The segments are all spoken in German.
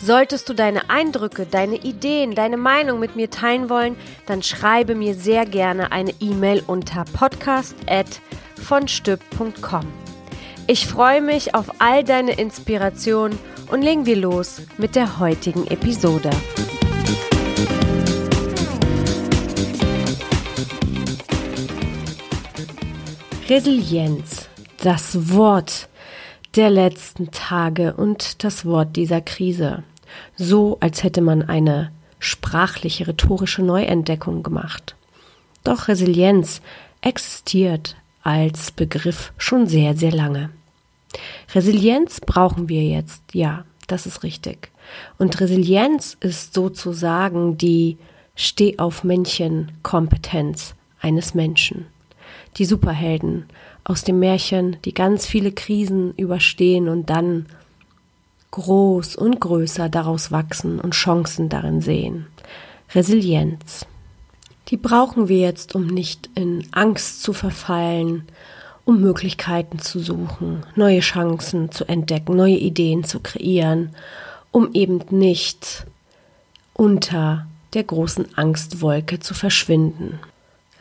Solltest du deine Eindrücke, deine Ideen, deine Meinung mit mir teilen wollen, dann schreibe mir sehr gerne eine E-Mail unter podcast@vonstück.com. Ich freue mich auf all deine Inspirationen und legen wir los mit der heutigen Episode. Resilienz, das Wort der letzten Tage und das Wort dieser Krise. So, als hätte man eine sprachliche, rhetorische Neuentdeckung gemacht. Doch Resilienz existiert als Begriff schon sehr, sehr lange. Resilienz brauchen wir jetzt, ja, das ist richtig. Und Resilienz ist sozusagen die Stehaufmännchen-Kompetenz eines Menschen. Die Superhelden, aus dem Märchen, die ganz viele Krisen überstehen und dann groß und größer daraus wachsen und Chancen darin sehen. Resilienz. Die brauchen wir jetzt, um nicht in Angst zu verfallen, um Möglichkeiten zu suchen, neue Chancen zu entdecken, neue Ideen zu kreieren, um eben nicht unter der großen Angstwolke zu verschwinden.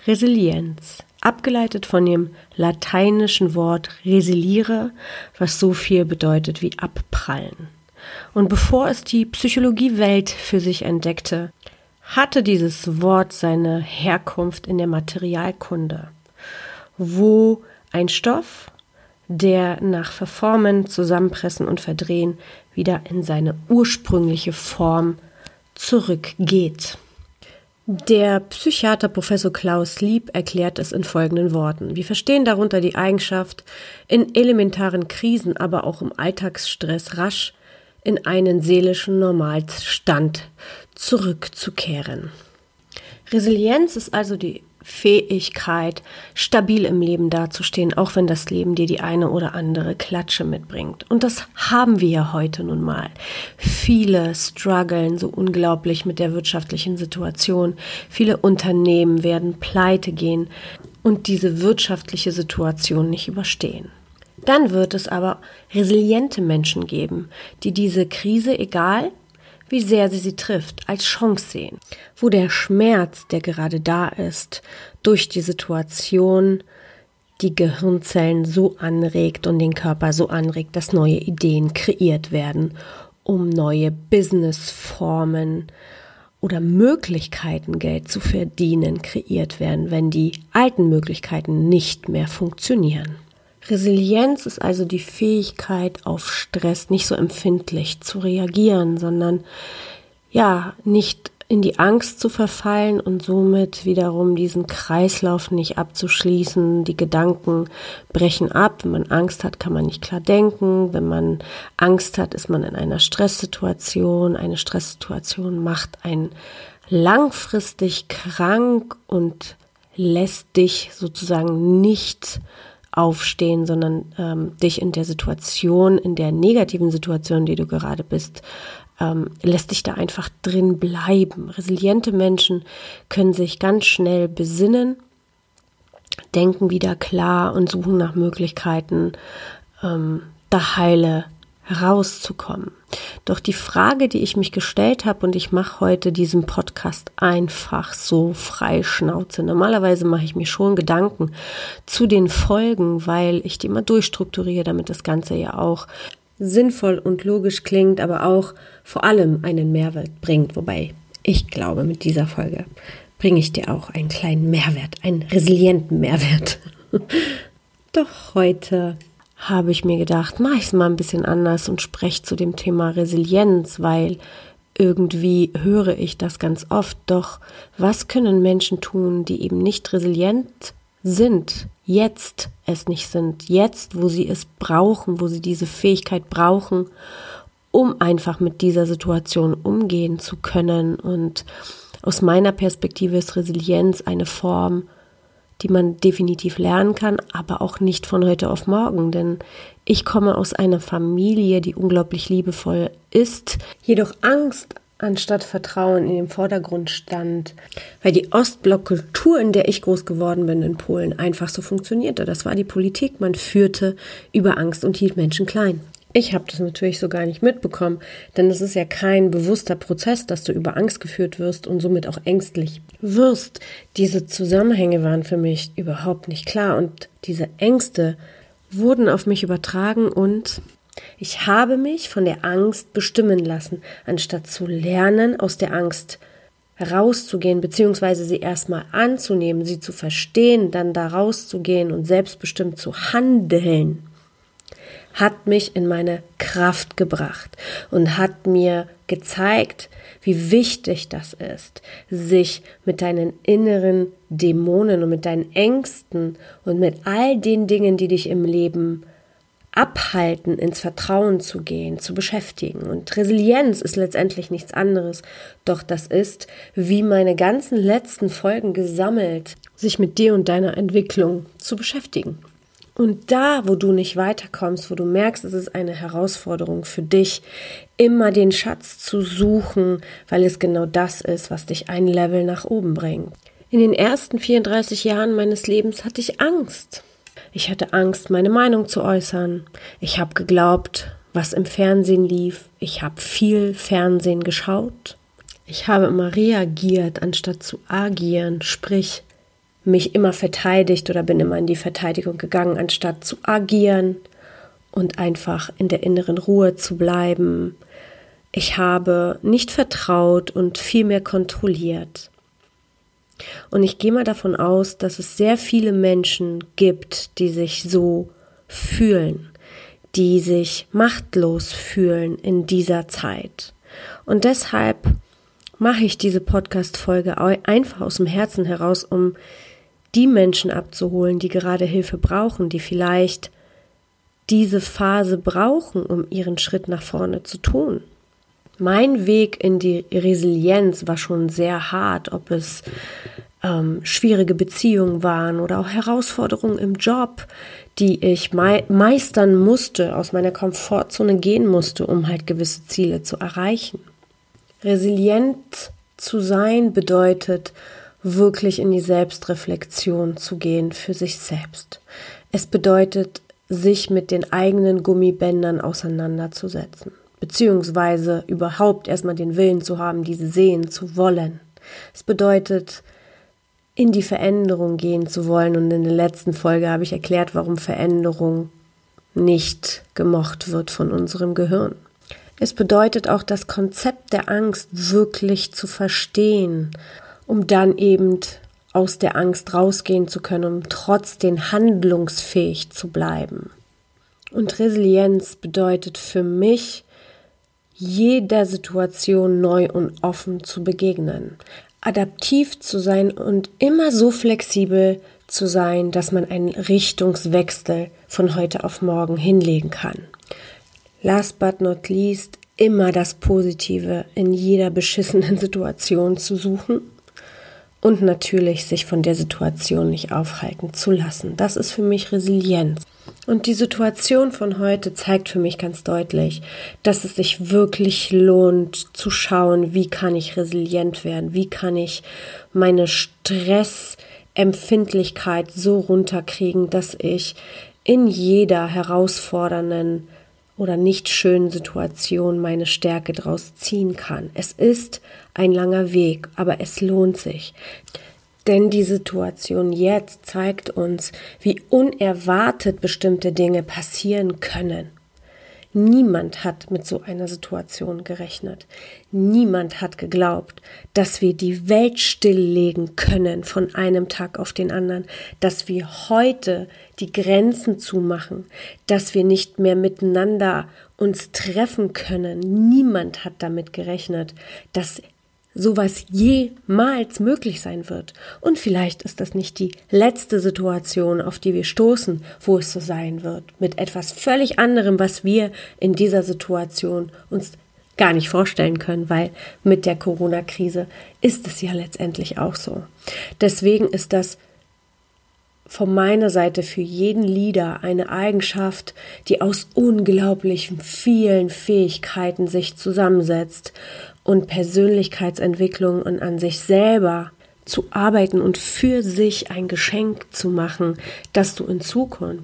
Resilienz abgeleitet von dem lateinischen Wort resiliere, was so viel bedeutet wie abprallen. Und bevor es die Psychologiewelt für sich entdeckte, hatte dieses Wort seine Herkunft in der Materialkunde, wo ein Stoff, der nach Verformen, Zusammenpressen und Verdrehen wieder in seine ursprüngliche Form zurückgeht. Der Psychiater Professor Klaus Lieb erklärt es in folgenden Worten. Wir verstehen darunter die Eigenschaft, in elementaren Krisen, aber auch im Alltagsstress rasch in einen seelischen Normalstand zurückzukehren. Resilienz ist also die Fähigkeit, stabil im Leben dazustehen, auch wenn das Leben dir die eine oder andere Klatsche mitbringt. Und das haben wir ja heute nun mal. Viele strugglen so unglaublich mit der wirtschaftlichen Situation. Viele Unternehmen werden pleite gehen und diese wirtschaftliche Situation nicht überstehen. Dann wird es aber resiliente Menschen geben, die diese Krise, egal wie sehr sie sie trifft, als Chance sehen, wo der Schmerz, der gerade da ist, durch die Situation die Gehirnzellen so anregt und den Körper so anregt, dass neue Ideen kreiert werden, um neue Businessformen oder Möglichkeiten, Geld zu verdienen, kreiert werden, wenn die alten Möglichkeiten nicht mehr funktionieren. Resilienz ist also die Fähigkeit, auf Stress nicht so empfindlich zu reagieren, sondern ja, nicht in die Angst zu verfallen und somit wiederum diesen Kreislauf nicht abzuschließen. Die Gedanken brechen ab. Wenn man Angst hat, kann man nicht klar denken. Wenn man Angst hat, ist man in einer Stresssituation. Eine Stresssituation macht einen langfristig krank und lässt dich sozusagen nicht aufstehen, sondern ähm, dich in der Situation, in der negativen Situation, die du gerade bist, ähm, lässt dich da einfach drin bleiben. Resiliente Menschen können sich ganz schnell besinnen, denken wieder klar und suchen nach Möglichkeiten, ähm, da heile herauszukommen. Doch die Frage, die ich mich gestellt habe, und ich mache heute diesen Podcast einfach so frei Schnauze. Normalerweise mache ich mir schon Gedanken zu den Folgen, weil ich die immer durchstrukturiere, damit das Ganze ja auch sinnvoll und logisch klingt, aber auch vor allem einen Mehrwert bringt. Wobei ich glaube, mit dieser Folge bringe ich dir auch einen kleinen Mehrwert, einen resilienten Mehrwert. Doch heute habe ich mir gedacht, mache ich es mal ein bisschen anders und spreche zu dem Thema Resilienz, weil irgendwie höre ich das ganz oft. Doch was können Menschen tun, die eben nicht resilient sind, jetzt es nicht sind, jetzt, wo sie es brauchen, wo sie diese Fähigkeit brauchen, um einfach mit dieser Situation umgehen zu können und Aus meiner Perspektive ist Resilienz eine Form, die man definitiv lernen kann, aber auch nicht von heute auf morgen, denn ich komme aus einer Familie, die unglaublich liebevoll ist, jedoch Angst anstatt Vertrauen in den Vordergrund stand, weil die Ostblockkultur, in der ich groß geworden bin in Polen, einfach so funktionierte. Das war die Politik. Man führte über Angst und hielt Menschen klein. Ich habe das natürlich so gar nicht mitbekommen, denn es ist ja kein bewusster Prozess, dass du über Angst geführt wirst und somit auch ängstlich wirst. Diese Zusammenhänge waren für mich überhaupt nicht klar und diese Ängste wurden auf mich übertragen und ich habe mich von der Angst bestimmen lassen, anstatt zu lernen, aus der Angst herauszugehen, beziehungsweise sie erstmal anzunehmen, sie zu verstehen, dann da rauszugehen und selbstbestimmt zu handeln, hat mich in meine Kraft gebracht und hat mir gezeigt, wie wichtig das ist, sich mit deinen inneren Dämonen und mit deinen Ängsten und mit all den Dingen, die dich im Leben abhalten, ins Vertrauen zu gehen, zu beschäftigen. Und Resilienz ist letztendlich nichts anderes, doch das ist, wie meine ganzen letzten Folgen gesammelt, sich mit dir und deiner Entwicklung zu beschäftigen. Und da, wo du nicht weiterkommst, wo du merkst, es ist eine Herausforderung für dich, immer den Schatz zu suchen, weil es genau das ist, was dich ein Level nach oben bringt. In den ersten 34 Jahren meines Lebens hatte ich Angst. Ich hatte Angst, meine Meinung zu äußern. Ich habe geglaubt, was im Fernsehen lief. Ich habe viel Fernsehen geschaut. Ich habe immer reagiert, anstatt zu agieren, sprich mich immer verteidigt oder bin immer in die Verteidigung gegangen, anstatt zu agieren und einfach in der inneren Ruhe zu bleiben. Ich habe nicht vertraut und viel mehr kontrolliert. Und ich gehe mal davon aus, dass es sehr viele Menschen gibt, die sich so fühlen, die sich machtlos fühlen in dieser Zeit. Und deshalb mache ich diese Podcast-Folge einfach aus dem Herzen heraus, um die Menschen abzuholen, die gerade Hilfe brauchen, die vielleicht diese Phase brauchen, um ihren Schritt nach vorne zu tun. Mein Weg in die Resilienz war schon sehr hart, ob es ähm, schwierige Beziehungen waren oder auch Herausforderungen im Job, die ich mei meistern musste, aus meiner Komfortzone gehen musste, um halt gewisse Ziele zu erreichen. Resilient zu sein bedeutet, wirklich in die Selbstreflexion zu gehen für sich selbst. Es bedeutet, sich mit den eigenen Gummibändern auseinanderzusetzen beziehungsweise überhaupt erstmal den Willen zu haben, diese sehen zu wollen. Es bedeutet, in die Veränderung gehen zu wollen. Und in der letzten Folge habe ich erklärt, warum Veränderung nicht gemocht wird von unserem Gehirn. Es bedeutet auch das Konzept der Angst wirklich zu verstehen, um dann eben aus der Angst rausgehen zu können, um trotzdem handlungsfähig zu bleiben. Und Resilienz bedeutet für mich, jeder Situation neu und offen zu begegnen, adaptiv zu sein und immer so flexibel zu sein, dass man einen Richtungswechsel von heute auf morgen hinlegen kann. Last but not least, immer das Positive in jeder beschissenen Situation zu suchen und natürlich sich von der Situation nicht aufhalten zu lassen. Das ist für mich Resilienz. Und die Situation von heute zeigt für mich ganz deutlich, dass es sich wirklich lohnt zu schauen, wie kann ich resilient werden, wie kann ich meine Stressempfindlichkeit so runterkriegen, dass ich in jeder herausfordernden oder nicht schönen Situation meine Stärke draus ziehen kann. Es ist ein langer Weg, aber es lohnt sich. Denn die Situation jetzt zeigt uns, wie unerwartet bestimmte Dinge passieren können. Niemand hat mit so einer Situation gerechnet. Niemand hat geglaubt, dass wir die Welt stilllegen können von einem Tag auf den anderen, dass wir heute die Grenzen zumachen, dass wir nicht mehr miteinander uns treffen können. Niemand hat damit gerechnet, dass sowas jemals möglich sein wird. Und vielleicht ist das nicht die letzte Situation, auf die wir stoßen, wo es so sein wird, mit etwas völlig anderem, was wir in dieser Situation uns gar nicht vorstellen können, weil mit der Corona-Krise ist es ja letztendlich auch so. Deswegen ist das von meiner Seite für jeden Leader eine Eigenschaft, die aus unglaublich vielen Fähigkeiten sich zusammensetzt und Persönlichkeitsentwicklung und an sich selber zu arbeiten und für sich ein Geschenk zu machen, dass du in Zukunft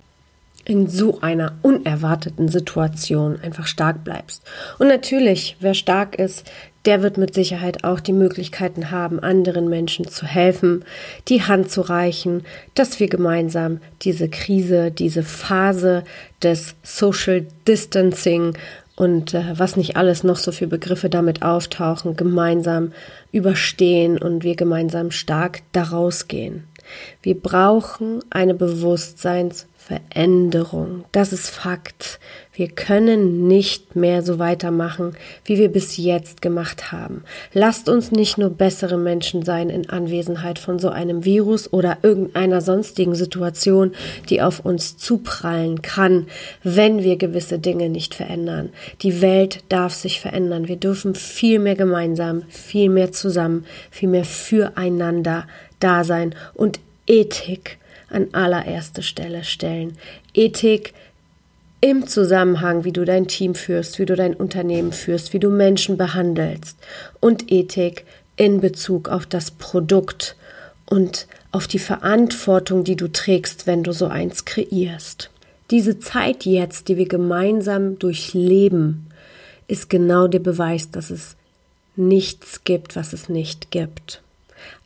in so einer unerwarteten Situation einfach stark bleibst. Und natürlich, wer stark ist, der wird mit Sicherheit auch die Möglichkeiten haben, anderen Menschen zu helfen, die Hand zu reichen, dass wir gemeinsam diese Krise, diese Phase des Social Distancing und äh, was nicht alles noch so für Begriffe damit auftauchen, gemeinsam überstehen und wir gemeinsam stark daraus gehen. Wir brauchen eine Bewusstseins Veränderung. Das ist Fakt. Wir können nicht mehr so weitermachen, wie wir bis jetzt gemacht haben. Lasst uns nicht nur bessere Menschen sein in Anwesenheit von so einem Virus oder irgendeiner sonstigen Situation, die auf uns zuprallen kann, wenn wir gewisse Dinge nicht verändern. Die Welt darf sich verändern. Wir dürfen viel mehr gemeinsam, viel mehr zusammen, viel mehr füreinander da sein und Ethik an allererste Stelle stellen. Ethik im Zusammenhang, wie du dein Team führst, wie du dein Unternehmen führst, wie du Menschen behandelst und Ethik in Bezug auf das Produkt und auf die Verantwortung, die du trägst, wenn du so eins kreierst. Diese Zeit jetzt, die wir gemeinsam durchleben, ist genau der Beweis, dass es nichts gibt, was es nicht gibt.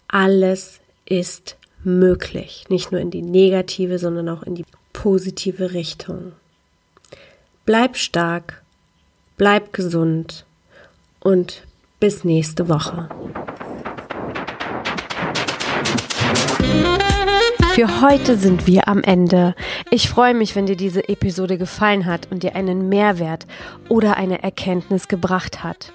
Alles ist möglich. Nicht nur in die negative, sondern auch in die positive Richtung. Bleib stark, bleib gesund und bis nächste Woche. Für heute sind wir am Ende. Ich freue mich, wenn dir diese Episode gefallen hat und dir einen Mehrwert oder eine Erkenntnis gebracht hat.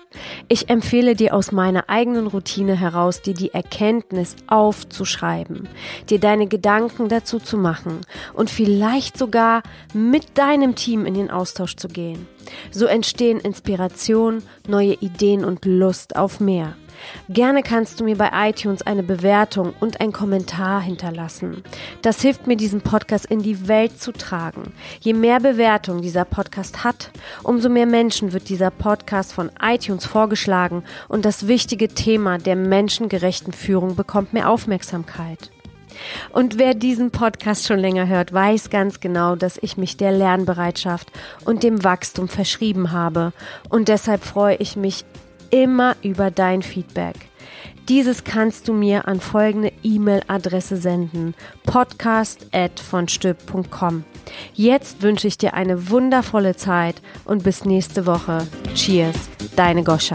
Ich empfehle dir aus meiner eigenen Routine heraus, dir die Erkenntnis aufzuschreiben, dir deine Gedanken dazu zu machen und vielleicht sogar mit deinem Team in den Austausch zu gehen. So entstehen Inspiration, neue Ideen und Lust auf mehr. Gerne kannst du mir bei iTunes eine Bewertung und ein Kommentar hinterlassen. Das hilft mir, diesen Podcast in die Welt zu tragen. Je mehr Bewertung dieser Podcast hat, umso mehr Menschen wird dieser Podcast von iTunes vorgeschlagen und das wichtige Thema der menschengerechten Führung bekommt mehr Aufmerksamkeit. Und wer diesen Podcast schon länger hört, weiß ganz genau, dass ich mich der Lernbereitschaft und dem Wachstum verschrieben habe. Und deshalb freue ich mich immer über dein Feedback. Dieses kannst du mir an folgende E-Mail-Adresse senden: podcast@vonstüb.com. Jetzt wünsche ich dir eine wundervolle Zeit und bis nächste Woche. Cheers, deine Goscha.